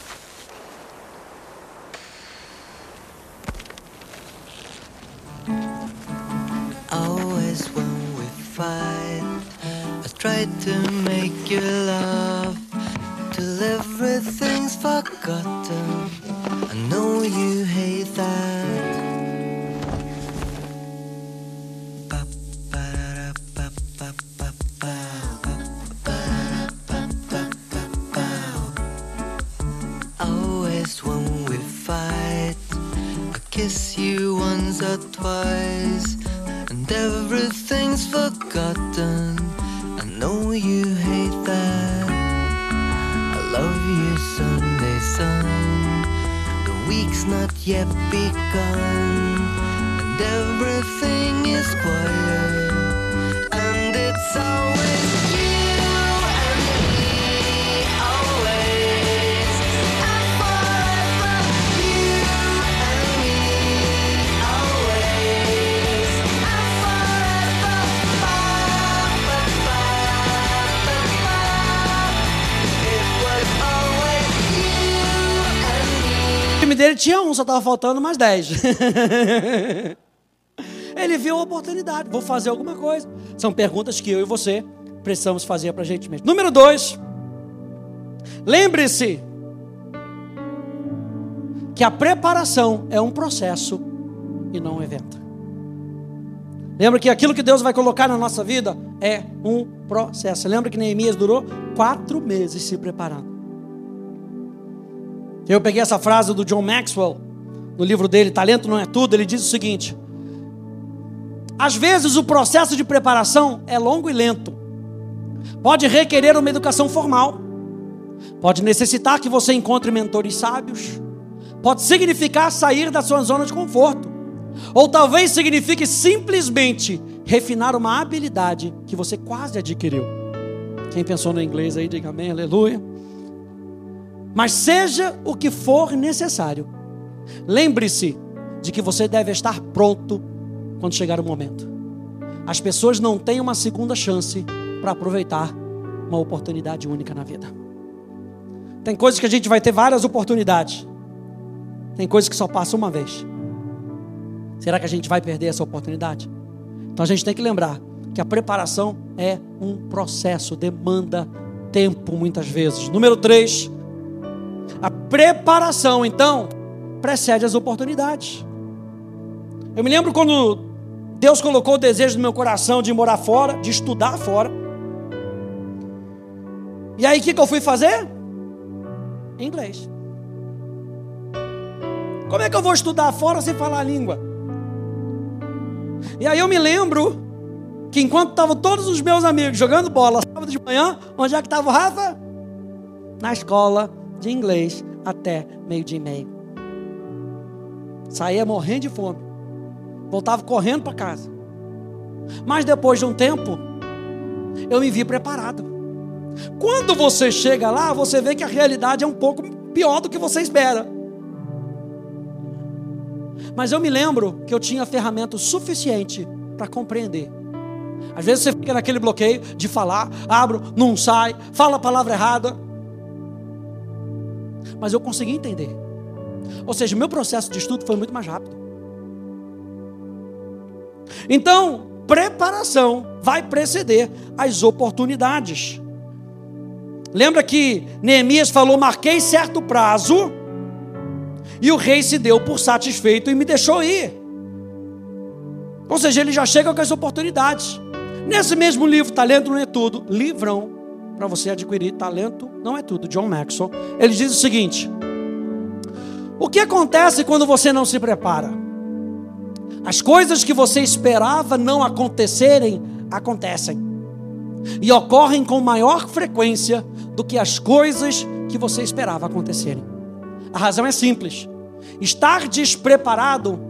Always when we fight, I try to make you laugh till everything's forgotten. I know you hate that. Kiss you once or twice, and everything's forgotten. I know you hate that. I love you, Sunday sun. The week's not yet begun, and everything is quiet, and it's always. Time dele tinha um, só estava faltando mais dez. Ele viu a oportunidade, vou fazer alguma coisa. São perguntas que eu e você precisamos fazer para a gente mesmo. Número dois, lembre-se que a preparação é um processo e não um evento. Lembra que aquilo que Deus vai colocar na nossa vida é um processo. Lembra que Neemias durou quatro meses se preparando. Eu peguei essa frase do John Maxwell, no livro dele, Talento Não É Tudo, ele diz o seguinte: Às vezes o processo de preparação é longo e lento, pode requerer uma educação formal, pode necessitar que você encontre mentores sábios, pode significar sair da sua zona de conforto, ou talvez signifique simplesmente refinar uma habilidade que você quase adquiriu. Quem pensou no inglês aí, diga amém, aleluia. Mas seja o que for necessário, lembre-se de que você deve estar pronto quando chegar o momento. As pessoas não têm uma segunda chance para aproveitar uma oportunidade única na vida. Tem coisas que a gente vai ter várias oportunidades. Tem coisas que só passam uma vez. Será que a gente vai perder essa oportunidade? Então a gente tem que lembrar que a preparação é um processo, demanda tempo muitas vezes. Número 3, a preparação, então, precede as oportunidades. Eu me lembro quando Deus colocou o desejo no meu coração de morar fora, de estudar fora. E aí o que, que eu fui fazer? Inglês. Como é que eu vou estudar fora sem falar a língua? E aí eu me lembro que enquanto estavam todos os meus amigos jogando bola sábado de manhã, onde é que estava o Rafa? Na escola, de inglês até meio-dia e meio. Saía morrendo de fome. Voltava correndo para casa. Mas depois de um tempo, eu me vi preparado. Quando você chega lá, você vê que a realidade é um pouco pior do que você espera. Mas eu me lembro que eu tinha ferramenta suficiente para compreender. Às vezes você fica naquele bloqueio de falar, abro, não sai, fala a palavra errada mas eu consegui entender. Ou seja, o meu processo de estudo foi muito mais rápido. Então, preparação vai preceder as oportunidades. Lembra que Neemias falou: marquei certo prazo, e o rei se deu por satisfeito e me deixou ir. Ou seja, ele já chega com as oportunidades. Nesse mesmo livro, Talento não é tudo, livrão, para você adquirir talento não é tudo. John Maxwell, ele diz o seguinte: O que acontece quando você não se prepara? As coisas que você esperava não acontecerem, acontecem. E ocorrem com maior frequência do que as coisas que você esperava acontecerem. A razão é simples. Estar despreparado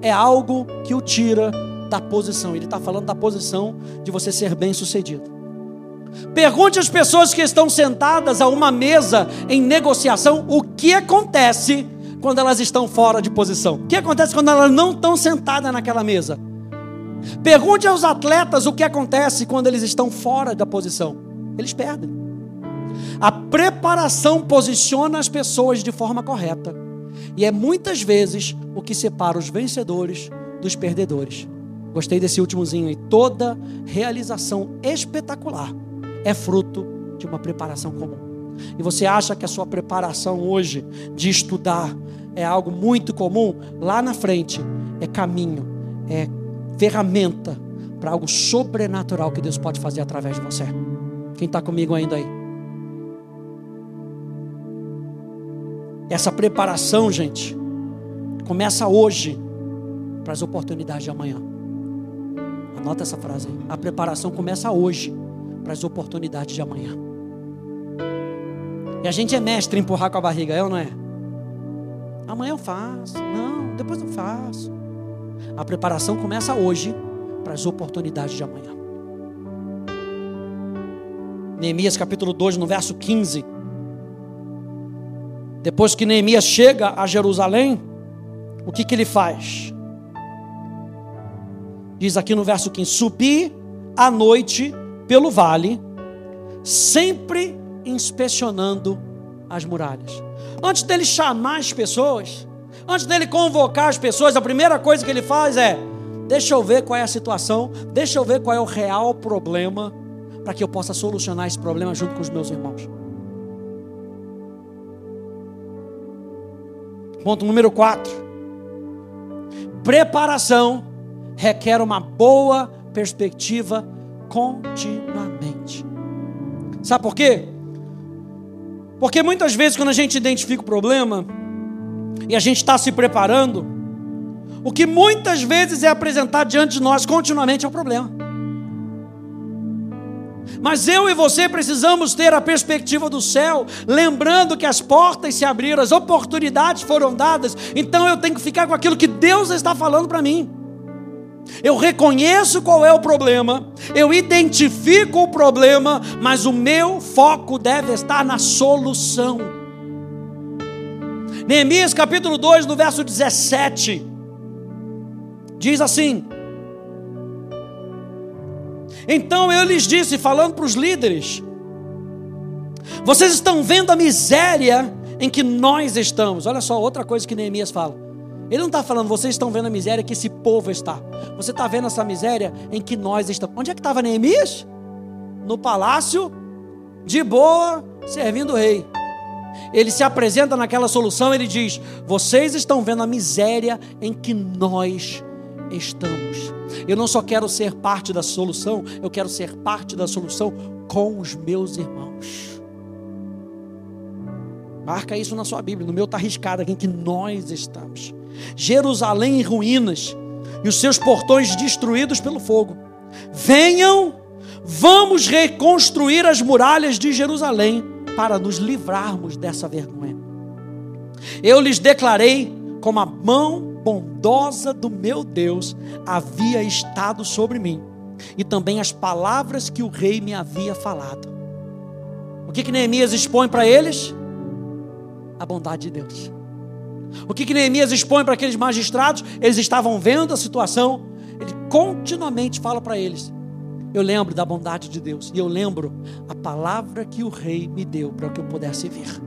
é algo que o tira da posição. Ele está falando da posição de você ser bem sucedido. Pergunte às pessoas que estão sentadas a uma mesa em negociação o que acontece quando elas estão fora de posição. O que acontece quando elas não estão sentadas naquela mesa? Pergunte aos atletas o que acontece quando eles estão fora da posição. Eles perdem. A preparação posiciona as pessoas de forma correta. E é muitas vezes o que separa os vencedores dos perdedores. Gostei desse últimozinho aí. Toda realização espetacular é fruto de uma preparação comum. E você acha que a sua preparação hoje de estudar é algo muito comum? Lá na frente é caminho, é ferramenta para algo sobrenatural que Deus pode fazer através de você. Quem está comigo ainda aí? Essa preparação, gente, começa hoje para as oportunidades de amanhã. Anota essa frase aí. A preparação começa hoje para as oportunidades de amanhã. E a gente é mestre em empurrar com a barriga, é ou não é? Amanhã eu faço. Não, depois eu faço. A preparação começa hoje para as oportunidades de amanhã. Neemias capítulo 2, no verso 15. Depois que Neemias chega a Jerusalém, o que, que ele faz? Diz aqui no verso 15: Subi à noite pelo vale, sempre inspecionando as muralhas. Antes dele chamar as pessoas, antes dele convocar as pessoas, a primeira coisa que ele faz é: deixa eu ver qual é a situação, deixa eu ver qual é o real problema, para que eu possa solucionar esse problema junto com os meus irmãos. Ponto número 4. Preparação requer uma boa perspectiva continuamente. Sabe por quê? Porque muitas vezes, quando a gente identifica o problema e a gente está se preparando, o que muitas vezes é apresentado diante de nós continuamente é o problema. Mas eu e você precisamos ter a perspectiva do céu, lembrando que as portas se abriram, as oportunidades foram dadas, então eu tenho que ficar com aquilo que Deus está falando para mim. Eu reconheço qual é o problema, eu identifico o problema, mas o meu foco deve estar na solução. Neemias capítulo 2, no verso 17, diz assim: Então eu lhes disse, falando para os líderes, vocês estão vendo a miséria em que nós estamos. Olha só, outra coisa que Neemias fala. Ele não está falando, vocês estão vendo a miséria que esse povo está. Você está vendo essa miséria em que nós estamos. Onde é que estava Neemias? No palácio, de boa, servindo o rei. Ele se apresenta naquela solução, ele diz: Vocês estão vendo a miséria em que nós estamos. Eu não só quero ser parte da solução, eu quero ser parte da solução com os meus irmãos. Marca isso na sua Bíblia, no meu está arriscado aqui em que nós estamos. Jerusalém em ruínas e os seus portões destruídos pelo fogo. Venham, vamos reconstruir as muralhas de Jerusalém para nos livrarmos dessa vergonha. Eu lhes declarei como a mão bondosa do meu Deus havia estado sobre mim, e também as palavras que o rei me havia falado. O que, que Neemias expõe para eles? A bondade de Deus. O que, que Neemias expõe para aqueles magistrados? Eles estavam vendo a situação, ele continuamente fala para eles: Eu lembro da bondade de Deus, e eu lembro a palavra que o rei me deu para que eu pudesse ver.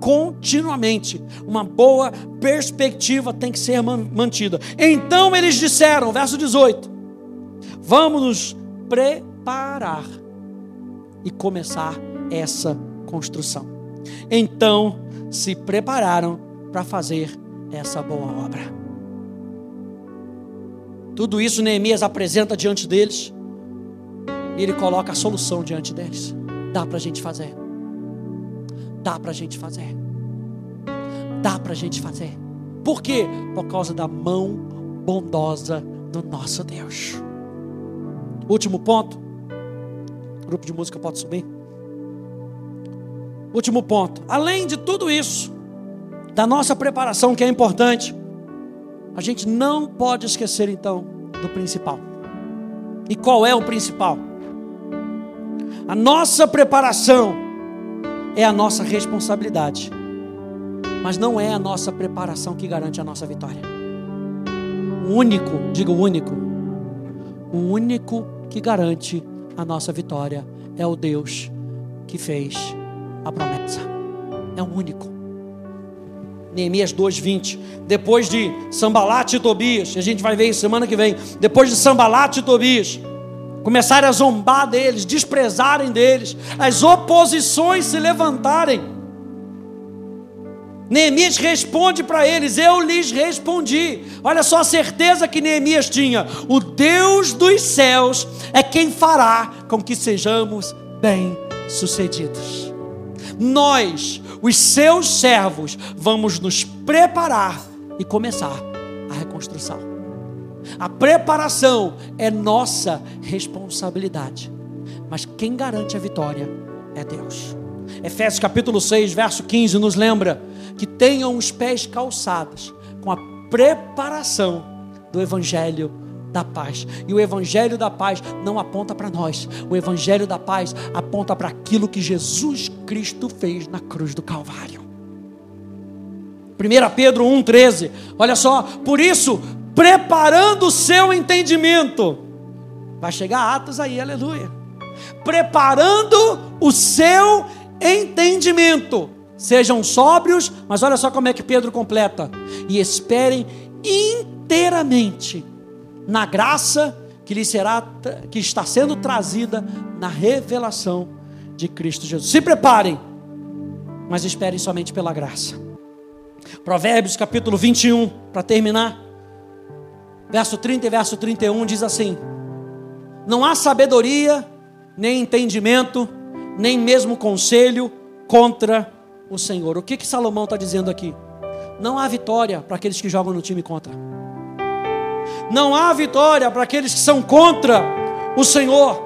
Continuamente, uma boa perspectiva tem que ser mantida. Então eles disseram, verso 18: Vamos nos preparar e começar essa construção. Então se prepararam para fazer essa boa obra. Tudo isso Neemias apresenta diante deles e ele coloca a solução diante deles. Dá para a gente fazer. Dá para a gente fazer. Dá para a gente fazer. Por quê? Por causa da mão bondosa do nosso Deus. Último ponto. Grupo de música pode subir. Último ponto. Além de tudo isso, da nossa preparação que é importante, a gente não pode esquecer então do principal. E qual é o principal? A nossa preparação é a nossa responsabilidade, mas não é a nossa preparação que garante a nossa vitória. O único, diga o único, o único que garante a nossa vitória é o Deus que fez a promessa. É o único. Neemias 2:20. Depois de Sambalate e Tobias, a gente vai ver isso semana que vem. Depois de Sambalate e Tobias, começarem a zombar deles, desprezarem deles, as oposições se levantarem. Neemias responde para eles: Eu lhes respondi. Olha só a certeza que Neemias tinha: O Deus dos céus é quem fará com que sejamos bem-sucedidos. Nós, os seus servos, vamos nos preparar e começar a reconstrução. A preparação é nossa responsabilidade, mas quem garante a vitória é Deus. Efésios capítulo 6, verso 15 nos lembra que tenham os pés calçados com a preparação do evangelho da paz. E o evangelho da paz não aponta para nós. O evangelho da paz aponta para aquilo que Jesus Cristo fez na cruz do Calvário. 1 Pedro 1,13. Olha só, por isso, preparando o seu entendimento. Vai chegar Atos aí, aleluia. Preparando o seu entendimento. Sejam sóbrios, mas olha só como é que Pedro completa. E esperem inteiramente na graça que lhe será que está sendo trazida na revelação de Cristo Jesus. Se preparem, mas esperem somente pela graça. Provérbios capítulo 21, para terminar. Verso 30 e verso 31 diz assim: Não há sabedoria, nem entendimento, nem mesmo conselho contra o Senhor. O que, que Salomão está dizendo aqui? Não há vitória para aqueles que jogam no time contra. Não há vitória para aqueles que são contra o Senhor.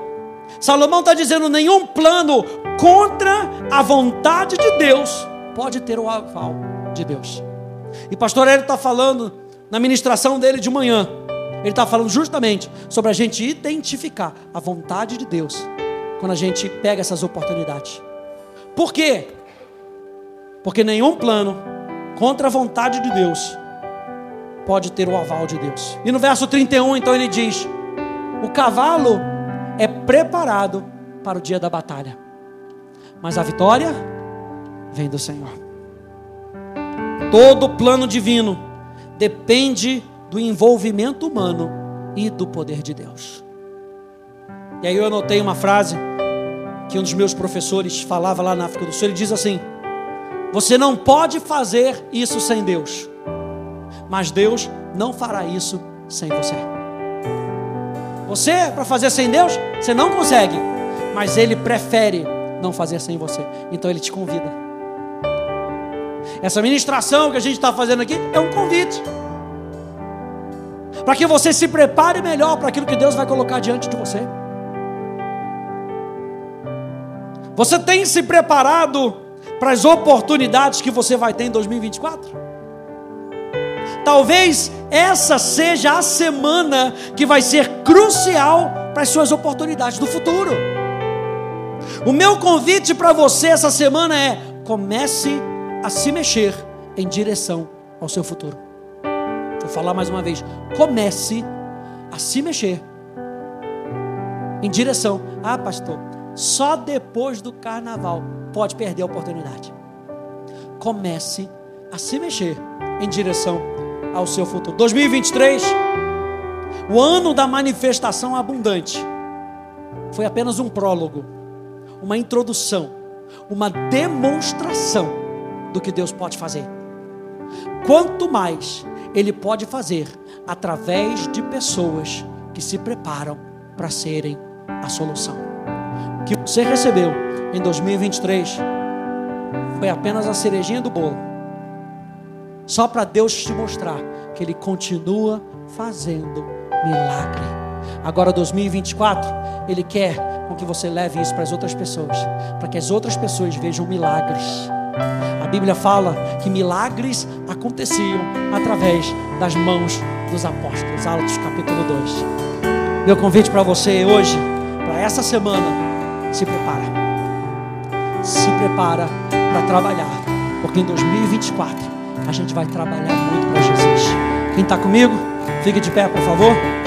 Salomão está dizendo: nenhum plano contra a vontade de Deus pode ter o aval de Deus. E pastor Hélio está falando na ministração dele de manhã. Ele está falando justamente sobre a gente identificar a vontade de Deus quando a gente pega essas oportunidades. Por quê? Porque nenhum plano contra a vontade de Deus pode ter o aval de Deus. E no verso 31, então ele diz: O cavalo é preparado para o dia da batalha, mas a vitória vem do Senhor. Todo plano divino depende do envolvimento humano e do poder de Deus. E aí eu anotei uma frase que um dos meus professores falava lá na África do Sul. Ele diz assim: Você não pode fazer isso sem Deus, mas Deus não fará isso sem você. Você, para fazer sem Deus, você não consegue, mas Ele prefere não fazer sem você, então Ele te convida. Essa ministração que a gente está fazendo aqui é um convite para que você se prepare melhor para aquilo que Deus vai colocar diante de você. Você tem se preparado para as oportunidades que você vai ter em 2024? Talvez essa seja a semana que vai ser crucial para as suas oportunidades do futuro. O meu convite para você essa semana é: comece a se mexer em direção ao seu futuro. Vou falar mais uma vez: comece a se mexer em direção. Ah, pastor, só depois do carnaval pode perder a oportunidade. Comece a se mexer em direção ao seu futuro. 2023, o ano da manifestação abundante, foi apenas um prólogo, uma introdução, uma demonstração do que Deus pode fazer. Quanto mais Ele pode fazer através de pessoas que se preparam para serem a solução que você recebeu em 2023 foi apenas a cerejinha do bolo. Só para Deus te mostrar que Ele continua fazendo milagre. Agora, 2024, Ele quer com que você leve isso para as outras pessoas, para que as outras pessoas vejam milagres A Bíblia fala que milagres aconteciam através das mãos dos apóstolos. Atos capítulo 2. Meu convite para você hoje, para essa semana, se prepara. Se prepara para trabalhar, porque em 2024 a gente vai trabalhar muito para Jesus. Quem está comigo, fique de pé, por favor.